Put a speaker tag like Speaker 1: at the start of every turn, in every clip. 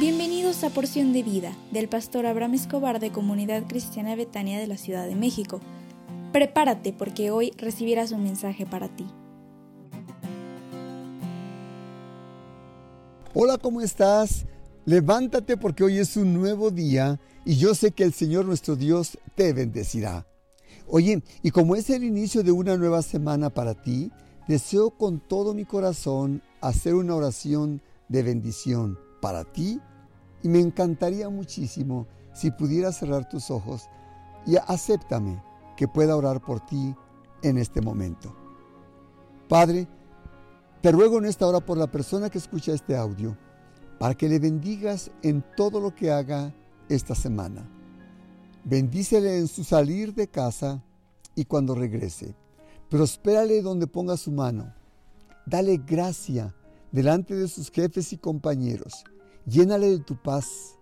Speaker 1: Bienvenidos a Porción de Vida del pastor Abraham Escobar de Comunidad Cristiana Betania de la Ciudad de México. Prepárate porque hoy recibirás un mensaje para ti.
Speaker 2: Hola, ¿cómo estás? Levántate porque hoy es un nuevo día y yo sé que el Señor nuestro Dios te bendecirá. Oye, y como es el inicio de una nueva semana para ti, deseo con todo mi corazón hacer una oración de bendición para ti y me encantaría muchísimo si pudieras cerrar tus ojos y acéptame que pueda orar por ti en este momento. Padre, te ruego en esta hora por la persona que escucha este audio, para que le bendigas en todo lo que haga esta semana. Bendícele en su salir de casa y cuando regrese. Prospérale donde ponga su mano. Dale gracia delante de sus jefes y compañeros Llénale de tu paz,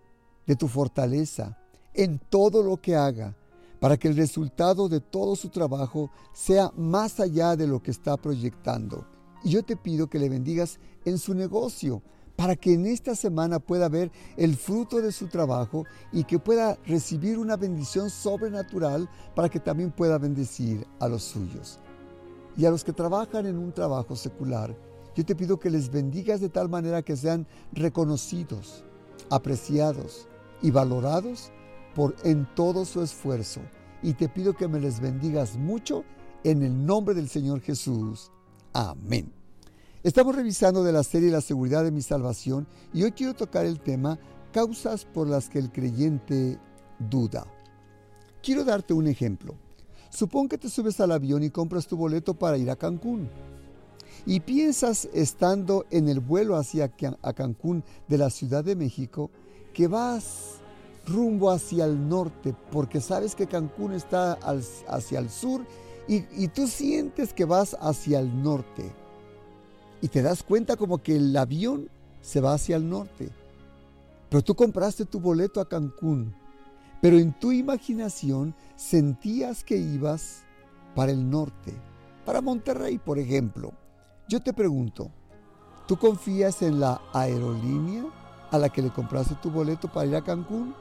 Speaker 2: de tu fortaleza, en todo lo que haga, para que el resultado de todo su trabajo sea más allá de lo que está proyectando. Y yo te pido que le bendigas en su negocio, para que en esta semana pueda ver el fruto de su trabajo y que pueda recibir una bendición sobrenatural para que también pueda bendecir a los suyos. Y a los que trabajan en un trabajo secular, yo te pido que les bendigas de tal manera que sean reconocidos, apreciados y valorados por en todo su esfuerzo. Y te pido que me les bendigas mucho en el nombre del Señor Jesús. Amén. Estamos revisando de la serie La seguridad de mi salvación y hoy quiero tocar el tema causas por las que el creyente duda. Quiero darte un ejemplo. Supón que te subes al avión y compras tu boleto para ir a Cancún y piensas estando en el vuelo hacia a Cancún de la Ciudad de México que vas rumbo hacia el norte porque sabes que Cancún está hacia el sur y, y tú sientes que vas hacia el norte y te das cuenta como que el avión se va hacia el norte. Pero tú compraste tu boleto a Cancún, pero en tu imaginación sentías que ibas para el norte, para Monterrey, por ejemplo. Yo te pregunto, ¿tú confías en la aerolínea a la que le compraste tu boleto para ir a Cancún?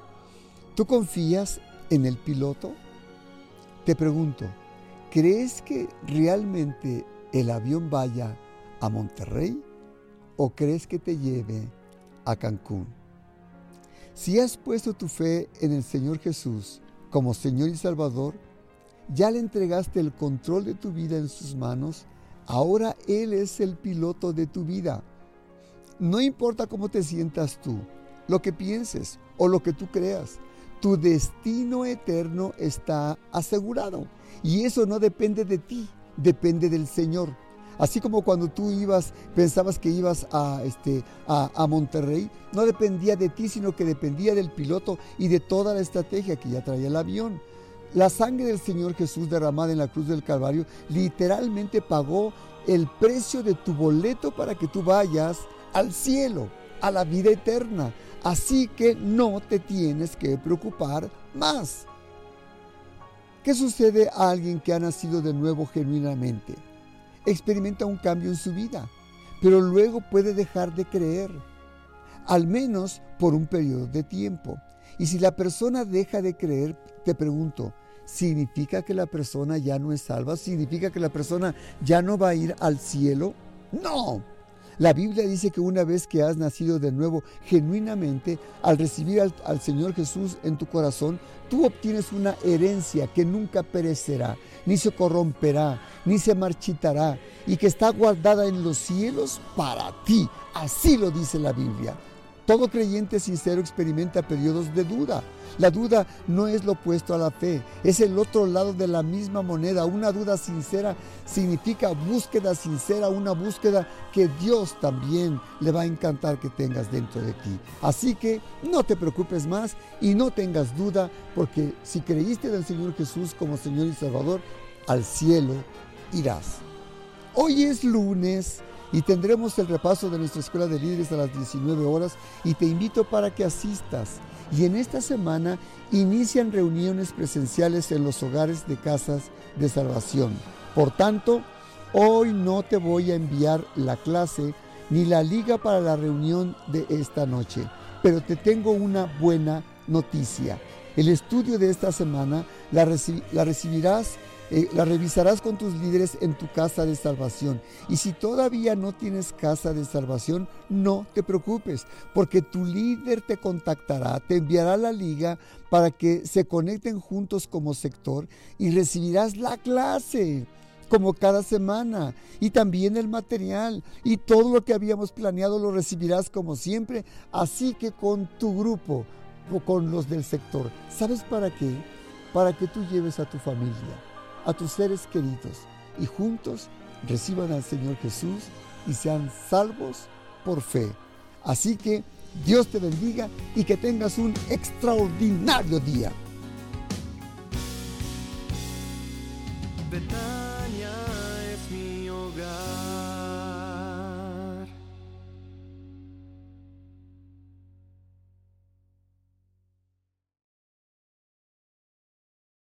Speaker 2: ¿Tú confías en el piloto? Te pregunto, ¿crees que realmente el avión vaya a Monterrey o crees que te lleve a Cancún? Si has puesto tu fe en el Señor Jesús como Señor y Salvador, ya le entregaste el control de tu vida en sus manos Ahora Él es el piloto de tu vida. No importa cómo te sientas tú, lo que pienses o lo que tú creas, tu destino eterno está asegurado. Y eso no depende de ti, depende del Señor. Así como cuando tú ibas, pensabas que ibas a, este, a, a, Monterrey, no dependía de ti, sino que dependía del piloto y de toda la estrategia que ya traía el avión. La sangre del Señor Jesús derramada en la cruz del Calvario literalmente pagó el precio de tu boleto para que tú vayas al cielo, a la vida eterna. Así que no te tienes que preocupar más. ¿Qué sucede a alguien que ha nacido de nuevo genuinamente? Experimenta un cambio en su vida, pero luego puede dejar de creer, al menos por un periodo de tiempo. Y si la persona deja de creer, te pregunto, ¿significa que la persona ya no es salva? ¿Significa que la persona ya no va a ir al cielo? No. La Biblia dice que una vez que has nacido de nuevo genuinamente, al recibir al, al, Señor Jesús en tu corazón, tú obtienes una herencia que nunca perecerá, ni se corromperá, ni se marchitará, y que está guardada en los cielos para ti. Así lo dice la Biblia. Todo creyente sincero experimenta periodos de duda. La duda no es lo opuesto a la fe, es el otro lado de la misma moneda. Una duda sincera significa búsqueda sincera, una búsqueda que Dios también le va a encantar que tengas dentro de ti. Así que no te preocupes más y no tengas duda, porque si creíste en el Señor Jesús como Señor y Salvador, al cielo irás. Hoy es lunes y tendremos el repaso de nuestra escuela de líderes a las 19 horas y te invito para que asistas. Y en esta semana inician reuniones presenciales en los hogares de casas de salvación. Por tanto, hoy no te voy a enviar la clase ni la liga para la reunión de esta noche. Pero te tengo una buena noticia. El estudio de esta semana la, recibirás eh, la revisarás con tus líderes en tu casa de salvación. Y si todavía no tienes casa de salvación, no te preocupes, porque tu líder te contactará, te enviará la liga para que se conecten juntos como sector y recibirás la clase como cada semana y también el material y todo lo que habíamos planeado lo recibirás como siempre, así que con tu grupo o con los del sector. ¿Sabes para qué? Para que tú lleves a tu familia a tus seres queridos y juntos reciban al Señor Jesús y sean salvos por fe. Así que Dios te bendiga y que tengas un extraordinario día.